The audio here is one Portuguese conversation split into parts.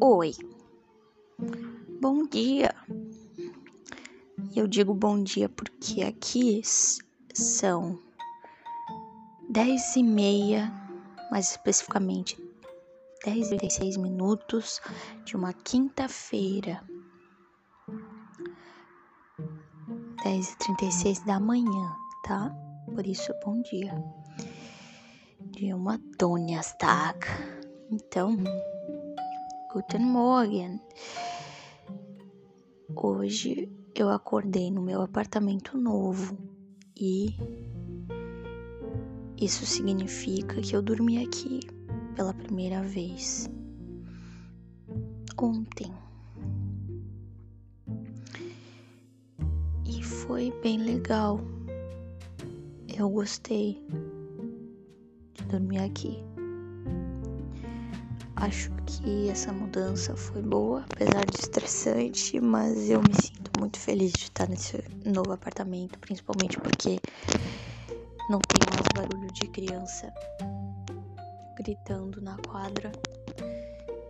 Oi, bom dia. Eu digo bom dia porque aqui são dez e meia, mais especificamente dez e seis minutos de uma quinta-feira, dez e trinta e seis da manhã, tá? Por isso, bom dia. De uma Donnerstag. Então, Guten Morgen. Hoje eu acordei no meu apartamento novo e isso significa que eu dormi aqui pela primeira vez ontem. E foi bem legal. Eu gostei de dormir aqui. Acho que essa mudança foi boa, apesar de estressante, mas eu me sinto muito feliz de estar nesse novo apartamento, principalmente porque não tem mais barulho de criança gritando na quadra.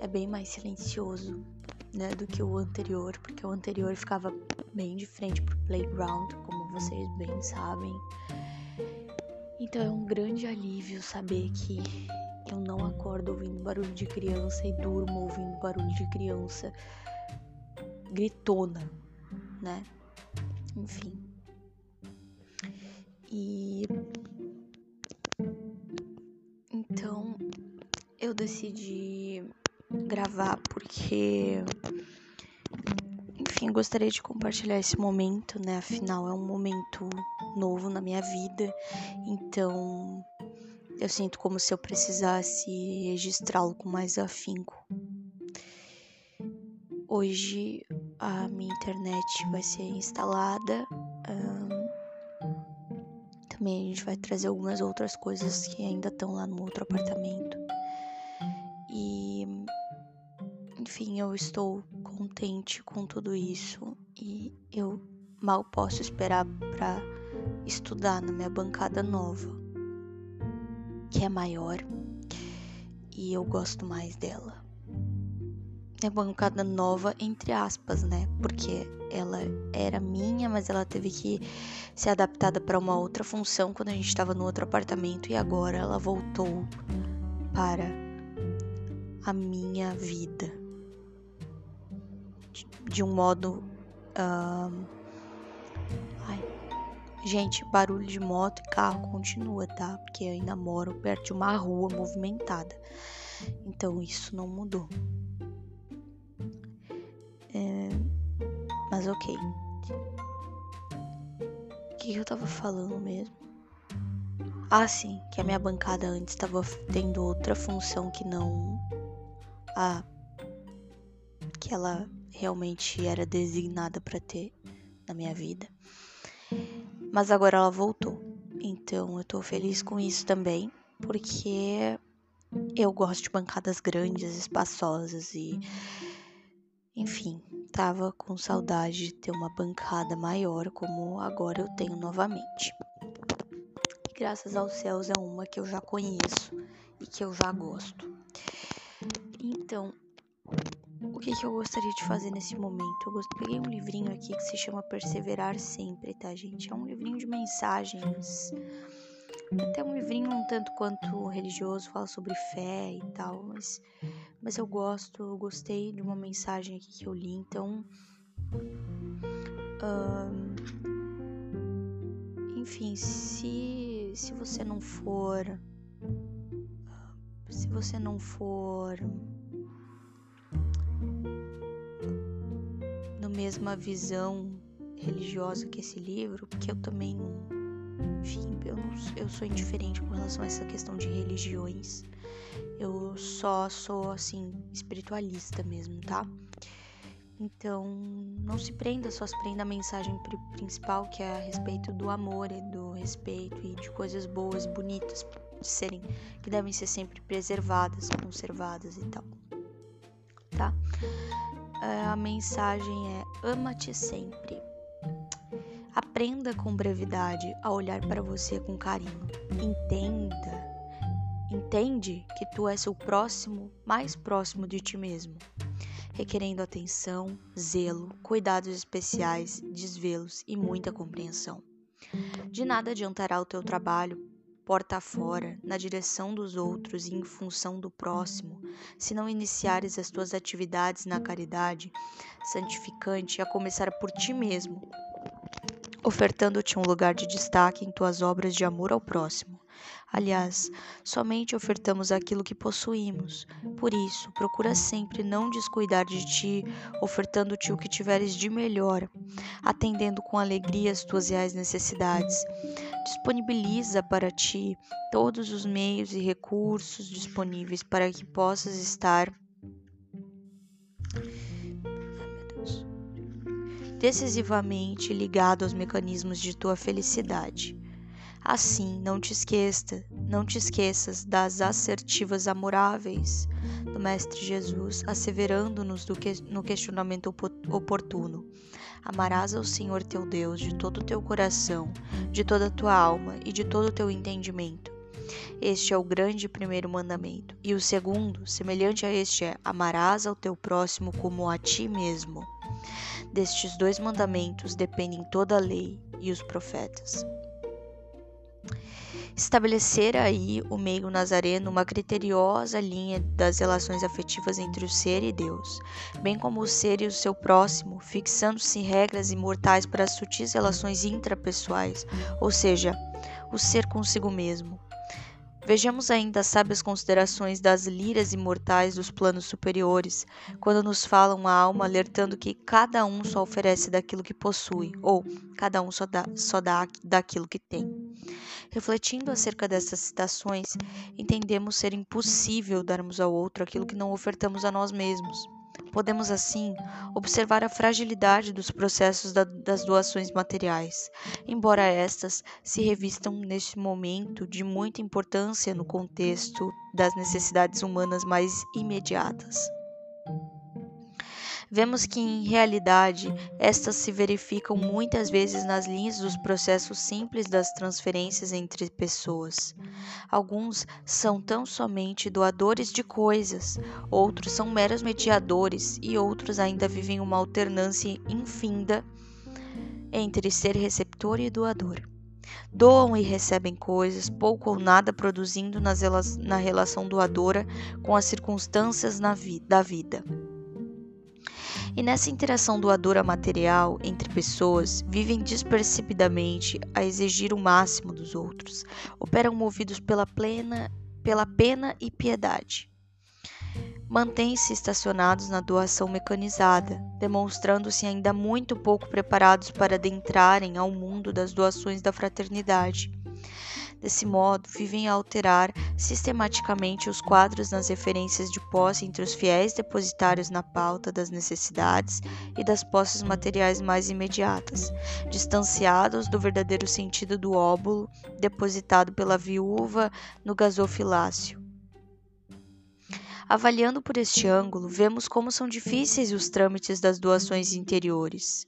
É bem mais silencioso, né, do que o anterior, porque o anterior ficava bem de frente pro playground, como vocês bem sabem. Então é um grande alívio saber que eu não acordo ouvindo barulho de criança e durmo ouvindo barulho de criança gritona, né? Enfim. E então eu decidi gravar porque enfim, gostaria de compartilhar esse momento, né? Afinal, é um momento novo na minha vida. Então, eu sinto como se eu precisasse registrá-lo com mais afinco. Hoje a minha internet vai ser instalada. Um, também a gente vai trazer algumas outras coisas que ainda estão lá no outro apartamento. E enfim, eu estou contente com tudo isso e eu mal posso esperar para estudar na minha bancada nova que é maior e eu gosto mais dela. É bancada nova, entre aspas, né? Porque ela era minha, mas ela teve que ser adaptada para uma outra função quando a gente estava no outro apartamento e agora ela voltou para a minha vida de um modo. Uh, Gente, barulho de moto e carro continua, tá? Porque eu ainda moro perto de uma rua movimentada. Então isso não mudou. É... Mas ok. O que eu tava falando mesmo? Ah, sim, que a minha bancada antes estava tendo outra função que não a que ela realmente era designada para ter na minha vida mas agora ela voltou. Então eu tô feliz com isso também, porque eu gosto de bancadas grandes, espaçosas e enfim, tava com saudade de ter uma bancada maior como agora eu tenho novamente. Graças aos céus é uma que eu já conheço e que eu já gosto. Então, o que, que eu gostaria de fazer nesse momento? Eu peguei um livrinho aqui que se chama Perseverar Sempre, tá, gente? É um livrinho de mensagens. Até um livrinho um tanto quanto religioso, fala sobre fé e tal, mas, mas eu gosto, eu gostei de uma mensagem aqui que eu li, então. enfim, se, se você não for. Se você não for mesma visão religiosa que esse livro, porque eu também. Enfim, eu, não, eu sou indiferente com relação a essa questão de religiões. Eu só sou, assim, espiritualista mesmo, tá? Então, não se prenda, só se prenda a mensagem principal, que é a respeito do amor e do respeito e de coisas boas, bonitas, de serem, que devem ser sempre preservadas, conservadas e tal. Tá? É, a mensagem é: ama-te sempre. Aprenda com brevidade a olhar para você com carinho. Entenda, entende que tu és o próximo, mais próximo de ti mesmo. requerendo atenção, zelo, cuidados especiais, desvelos e muita compreensão. De nada adiantará o teu trabalho porta fora, na direção dos outros e em função do próximo, se não iniciares as tuas atividades na caridade santificante, a começar por ti mesmo, ofertando-te um lugar de destaque em tuas obras de amor ao próximo. Aliás, somente ofertamos aquilo que possuímos. Por isso, procura sempre não descuidar de ti, ofertando-te o que tiveres de melhor, atendendo com alegria as tuas reais necessidades. Disponibiliza para ti todos os meios e recursos disponíveis para que possas estar decisivamente ligado aos mecanismos de tua felicidade. Assim, não te esqueça, não te esqueças das assertivas amoráveis do Mestre Jesus, asseverando-nos que, no questionamento oportuno. Amarás ao Senhor teu Deus de todo o teu coração, de toda a tua alma e de todo o teu entendimento. Este é o grande primeiro mandamento. E o segundo, semelhante a este, é: amarás ao teu próximo como a ti mesmo. Destes dois mandamentos dependem toda a lei e os profetas. Estabelecer aí o meio nazareno uma criteriosa linha das relações afetivas entre o ser e Deus, bem como o ser e o seu próximo, fixando-se regras imortais para as sutis relações intrapessoais, ou seja, o ser consigo mesmo, Vejamos ainda as sábias considerações das liras imortais dos planos superiores, quando nos falam a alma alertando que cada um só oferece daquilo que possui, ou cada um só dá, só dá daquilo que tem. Refletindo acerca dessas citações, entendemos ser impossível darmos ao outro aquilo que não ofertamos a nós mesmos. Podemos, assim, observar a fragilidade dos processos da, das doações materiais, embora estas se revistam neste momento de muita importância no contexto das necessidades humanas mais imediatas vemos que, em realidade, estas se verificam muitas vezes nas linhas dos processos simples das transferências entre pessoas. Alguns são tão somente doadores de coisas, outros são meros mediadores e outros ainda vivem uma alternância infinda entre ser receptor e doador. Doam e recebem coisas, pouco ou nada produzindo nas, na relação doadora com as circunstâncias vi, da vida. E nessa interação doadora material entre pessoas, vivem despercebidamente a exigir o máximo dos outros, operam movidos pela plena, pela pena e piedade. Mantêm-se estacionados na doação mecanizada, demonstrando-se ainda muito pouco preparados para adentrarem ao mundo das doações da fraternidade Desse modo, vivem a alterar sistematicamente os quadros nas referências de posse entre os fiéis depositários na pauta das necessidades e das posses materiais mais imediatas, distanciados do verdadeiro sentido do óbulo depositado pela viúva no gasofilácio. Avaliando por este ângulo, vemos como são difíceis os trâmites das doações interiores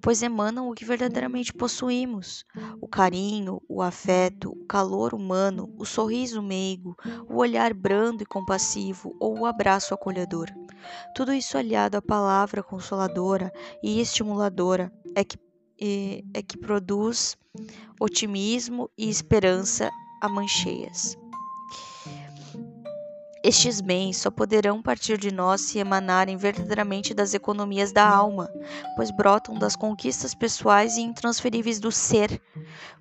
pois emanam o que verdadeiramente possuímos: o carinho, o afeto, o calor humano, o sorriso meigo, o olhar brando e compassivo ou o abraço acolhedor. Tudo isso aliado à palavra consoladora e estimuladora é que, é, é que produz otimismo e esperança a mancheias. Estes bens só poderão partir de nós se emanarem verdadeiramente das economias da alma, pois brotam das conquistas pessoais e intransferíveis do ser.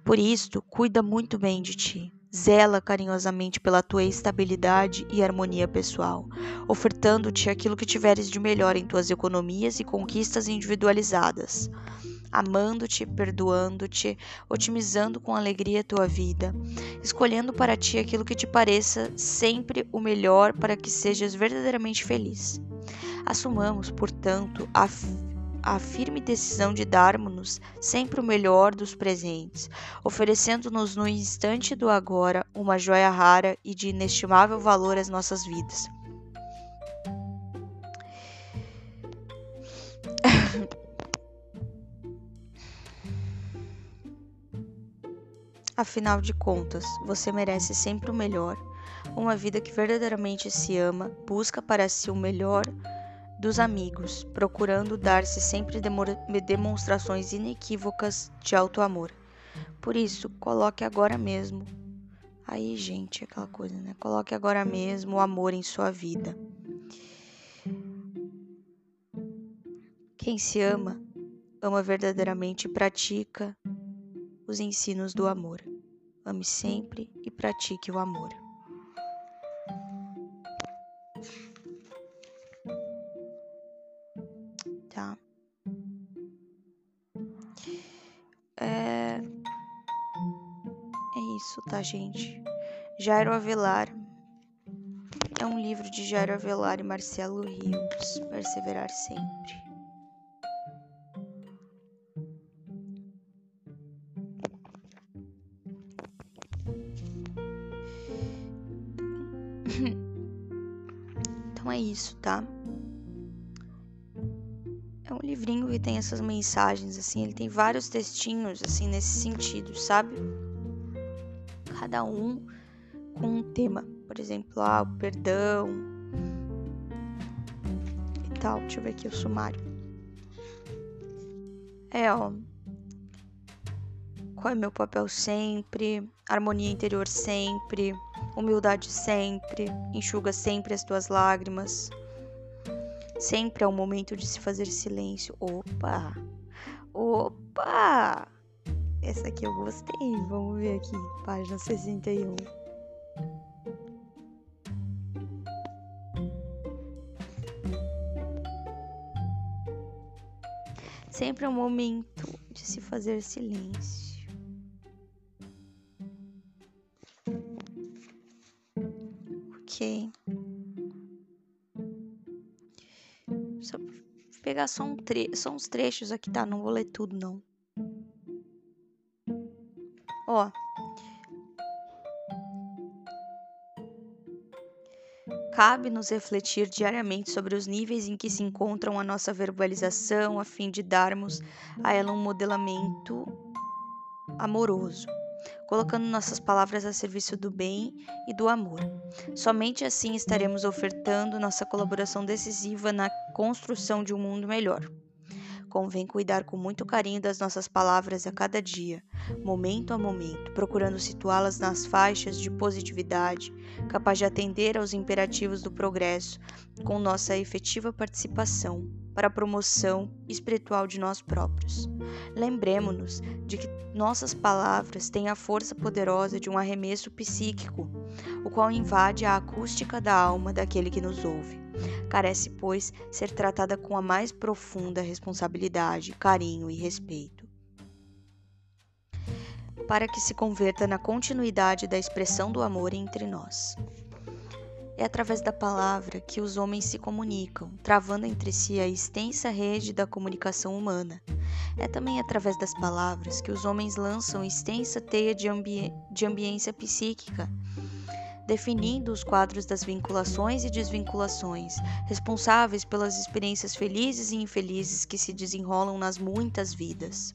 Por isto, cuida muito bem de ti. Zela carinhosamente pela tua estabilidade e harmonia pessoal, ofertando-te aquilo que tiveres de melhor em tuas economias e conquistas individualizadas amando-te, perdoando-te, otimizando com alegria a tua vida, escolhendo para ti aquilo que te pareça sempre o melhor para que sejas verdadeiramente feliz. Assumamos, portanto, a a firme decisão de darmos-nos sempre o melhor dos presentes, oferecendo-nos no instante do agora uma joia rara e de inestimável valor às nossas vidas. Afinal de contas, você merece sempre o melhor, uma vida que verdadeiramente se ama, busca para si o melhor dos amigos, procurando dar-se sempre demonstrações inequívocas de alto amor. Por isso, coloque agora mesmo. Aí, gente, aquela coisa, né? Coloque agora mesmo o amor em sua vida. Quem se ama, ama verdadeiramente e pratica os ensinos do amor. Ame sempre e pratique o amor. Tá? É... é isso, tá, gente? Jairo Avelar. É um livro de Jairo Avelar e Marcelo Rios. Perseverar sempre. Isso, tá? É um livrinho que tem essas mensagens, assim, ele tem vários textinhos, assim, nesse sentido, sabe? Cada um com um tema. Por exemplo, ah, o perdão e tal. Deixa eu ver aqui o sumário. É, ó. Qual é meu papel sempre? Harmonia interior sempre humildade sempre, enxuga sempre as tuas lágrimas. Sempre é o momento de se fazer silêncio. Opa! Opa! Essa aqui eu gostei. Vamos ver aqui, página 61. Sempre é o momento de se fazer silêncio. Só pegar só, um tre só uns trechos aqui, tá? Não vou ler tudo, não. Ó. Cabe-nos refletir diariamente sobre os níveis em que se encontram a nossa verbalização, a fim de darmos a ela um modelamento amoroso colocando nossas palavras a serviço do bem e do amor. Somente assim estaremos ofertando nossa colaboração decisiva na construção de um mundo melhor. Convém cuidar com muito carinho das nossas palavras a cada dia, momento a momento, procurando situá-las nas faixas de positividade, capaz de atender aos imperativos do progresso, com nossa efetiva participação para a promoção espiritual de nós próprios. Lembremos-nos de que nossas palavras têm a força poderosa de um arremesso psíquico, o qual invade a acústica da alma daquele que nos ouve. Carece, pois, ser tratada com a mais profunda responsabilidade, carinho e respeito. Para que se converta na continuidade da expressão do amor entre nós. É através da palavra que os homens se comunicam, travando entre si a extensa rede da comunicação humana. É também através das palavras que os homens lançam extensa teia de, ambi de ambiência psíquica, definindo os quadros das vinculações e desvinculações, responsáveis pelas experiências felizes e infelizes que se desenrolam nas muitas vidas.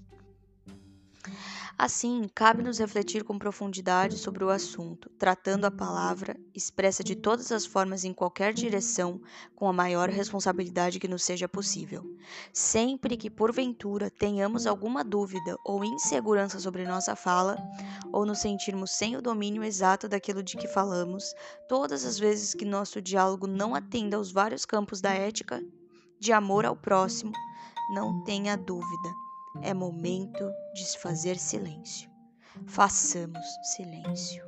Assim, cabe-nos refletir com profundidade sobre o assunto, tratando a palavra, expressa de todas as formas em qualquer direção, com a maior responsabilidade que nos seja possível. Sempre que, porventura, tenhamos alguma dúvida ou insegurança sobre nossa fala, ou nos sentirmos sem o domínio exato daquilo de que falamos, todas as vezes que nosso diálogo não atenda aos vários campos da ética, de amor ao próximo, não tenha dúvida é momento de fazer silêncio. Façamos silêncio.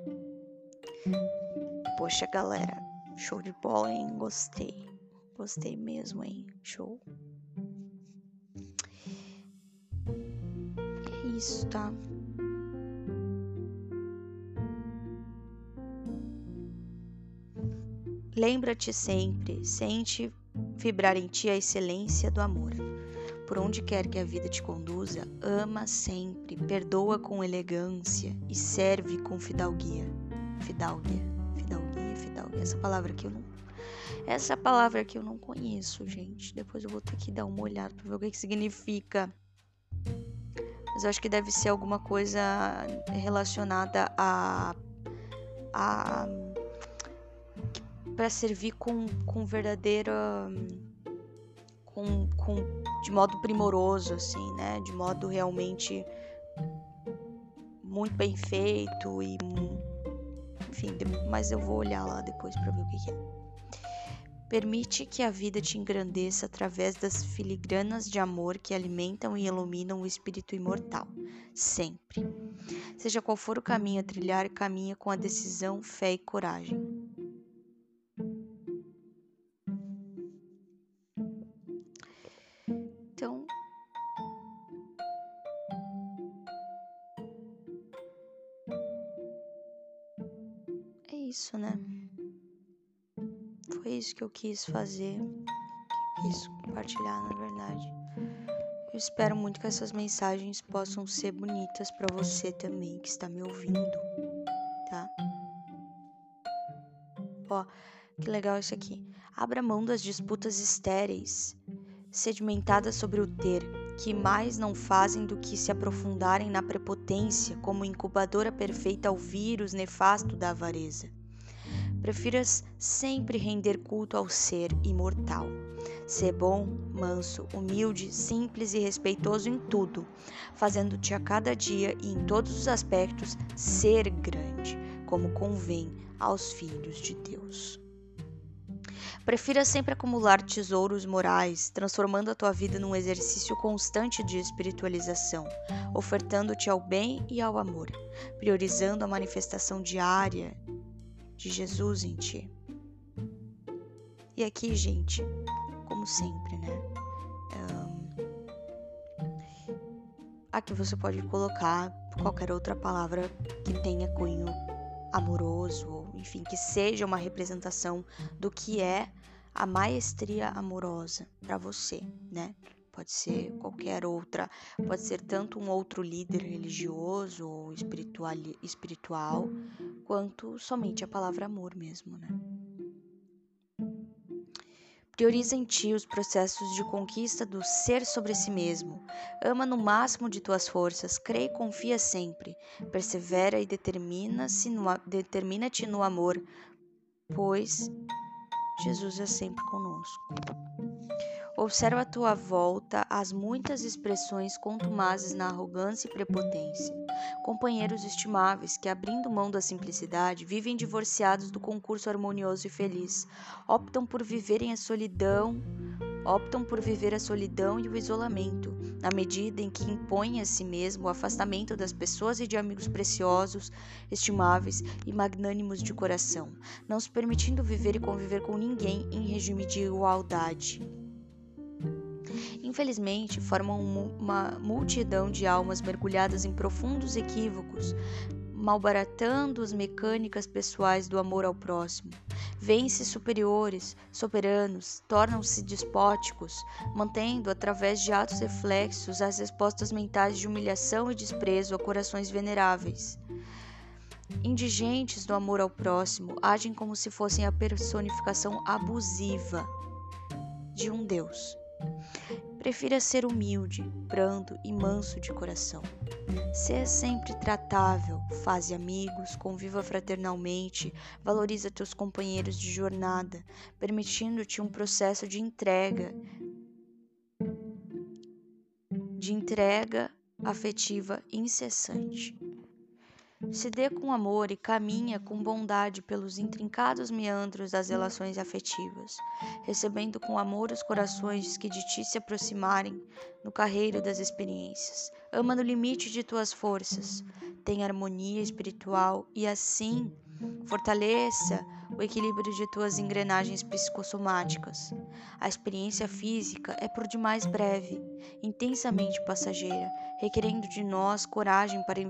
Poxa, galera, show de bola, hein? Gostei. Gostei mesmo, hein? Show. É isso, tá? Lembra-te sempre, sente vibrar em ti a excelência do amor. Por onde quer que a vida te conduza, ama sempre, perdoa com elegância e serve com fidalguia. Fidalguia, fidalguia, fidalguia. Essa palavra aqui eu não. Essa palavra aqui eu não conheço, gente. Depois eu vou ter que dar uma olhada para ver o que, que significa. Mas eu acho que deve ser alguma coisa relacionada a. a para servir com, com verdadeira com, com, de modo primoroso, assim, né? De modo realmente muito bem feito e enfim, mas eu vou olhar lá depois para ver o que, que é. Permite que a vida te engrandeça através das filigranas de amor que alimentam e iluminam o espírito imortal, sempre. Seja qual for o caminho a trilhar, caminha com a decisão, fé e coragem. Isso, né? Foi isso que eu quis fazer, quis compartilhar, na verdade. Eu espero muito que essas mensagens possam ser bonitas para você também que está me ouvindo, tá? Ó, que legal isso aqui. Abra mão das disputas estéreis, sedimentadas sobre o ter, que mais não fazem do que se aprofundarem na prepotência como incubadora perfeita ao vírus nefasto da avareza prefiras sempre render culto ao ser imortal. Ser bom, manso, humilde, simples e respeitoso em tudo, fazendo-te a cada dia e em todos os aspectos ser grande, como convém aos filhos de Deus. Prefira sempre acumular tesouros morais, transformando a tua vida num exercício constante de espiritualização, ofertando-te ao bem e ao amor, priorizando a manifestação diária de Jesus em ti. E aqui, gente, como sempre, né? Um, aqui você pode colocar qualquer outra palavra que tenha cunho amoroso, ou enfim, que seja uma representação do que é a maestria amorosa para você, né? Pode ser qualquer outra, pode ser tanto um outro líder religioso ou espiritual, espiritual quanto somente a palavra amor mesmo, né? Prioriza em ti os processos de conquista do ser sobre si mesmo. Ama no máximo de tuas forças, crê e confia sempre. Persevera e determina-te no, determina no amor, pois Jesus é sempre conosco. Observa à tua volta as muitas expressões contumazes na arrogância e prepotência. Companheiros estimáveis que, abrindo mão da simplicidade, vivem divorciados do concurso harmonioso e feliz, optam por viverem a solidão, optam por viver a solidão e o isolamento, na medida em que impõem a si mesmo o afastamento das pessoas e de amigos preciosos, estimáveis e magnânimos de coração, não se permitindo viver e conviver com ninguém em regime de igualdade infelizmente formam uma multidão de almas mergulhadas em profundos equívocos, malbaratando as mecânicas pessoais do amor ao próximo. Vêm-se superiores, soberanos, tornam-se despóticos, mantendo, através de atos reflexos, as respostas mentais de humilhação e desprezo a corações veneráveis. Indigentes do amor ao próximo, agem como se fossem a personificação abusiva de um Deus. Prefira ser humilde, brando e manso de coração. Seja sempre tratável, faze amigos, conviva fraternalmente, valoriza teus companheiros de jornada, permitindo-te um processo de entrega, de entrega afetiva incessante. Se dê com amor e caminha com bondade pelos intrincados meandros das relações afetivas, recebendo com amor os corações que de ti se aproximarem no carreiro das experiências. Ama no limite de tuas forças, tenha harmonia espiritual e assim fortaleça o equilíbrio de tuas engrenagens psicossomáticas. A experiência física é por demais breve, intensamente passageira, requerendo de nós coragem para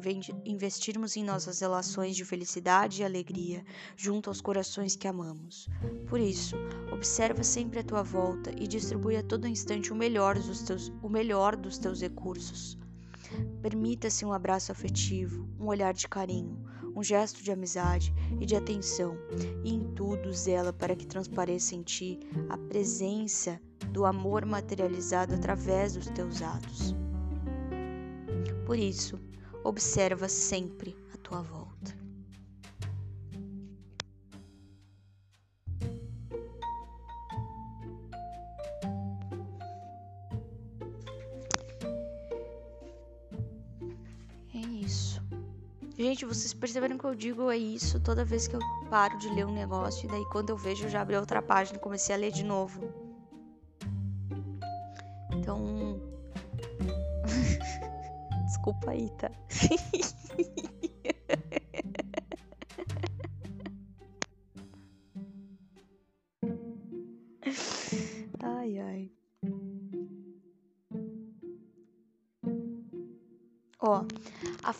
investirmos em nossas relações de felicidade e alegria junto aos corações que amamos. Por isso, observa sempre a tua volta e distribui a todo instante o melhor dos teus, o melhor dos teus recursos. Permita-se um abraço afetivo, um olhar de carinho, um gesto de amizade e de atenção, e em tudo zela para que transpareça em ti a presença do amor materializado através dos teus atos. Por isso, observa sempre a tua volta. Gente, vocês perceberam que eu digo é isso toda vez que eu paro de ler um negócio e daí quando eu vejo eu já abri outra página e comecei a ler de novo. Então. Desculpa aí, tá?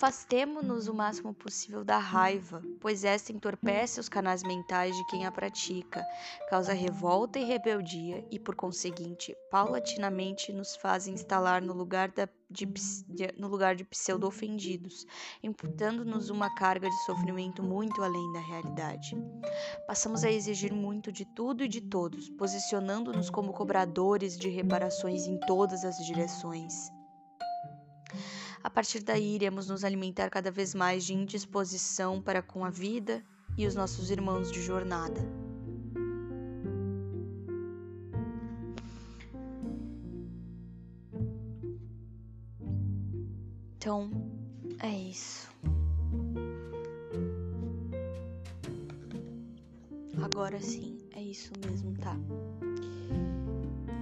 afastemo-nos o máximo possível da raiva, pois esta entorpece os canais mentais de quem a pratica, causa revolta e rebeldia e, por conseguinte, paulatinamente nos faz instalar no lugar, da, de, de, no lugar de pseudo-ofendidos, imputando-nos uma carga de sofrimento muito além da realidade. Passamos a exigir muito de tudo e de todos, posicionando-nos como cobradores de reparações em todas as direções. A partir daí, iremos nos alimentar cada vez mais de indisposição para com a vida e os nossos irmãos de jornada. Então, é isso. Agora sim, é isso mesmo, tá?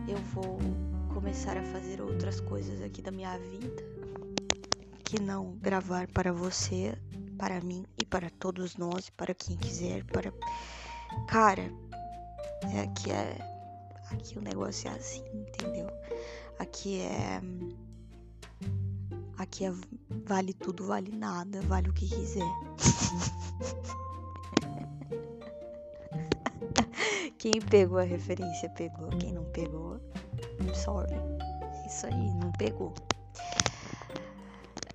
Eu vou começar a fazer outras coisas aqui da minha vida que não gravar para você, para mim e para todos nós, para quem quiser, para cara, é aqui é aqui o negócio é assim, entendeu? Aqui é aqui é vale tudo, vale nada, vale o que quiser. Quem pegou a referência pegou, quem não pegou, sorry. É isso aí, não pegou.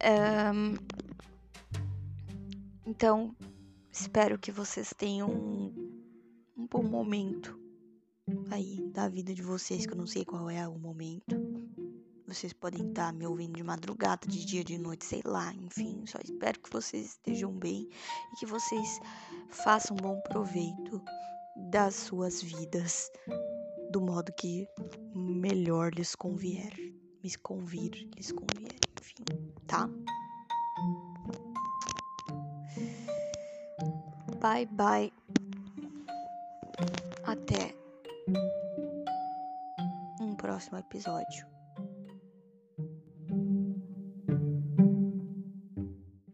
Um, então, espero que vocês tenham um, um bom momento aí da vida de vocês, que eu não sei qual é o momento. Vocês podem estar me ouvindo de madrugada, de dia, de noite, sei lá, enfim. Só espero que vocês estejam bem e que vocês façam bom proveito das suas vidas do modo que melhor lhes convier, me convir, lhes convier enfim, tá? Bye bye. Até um próximo episódio.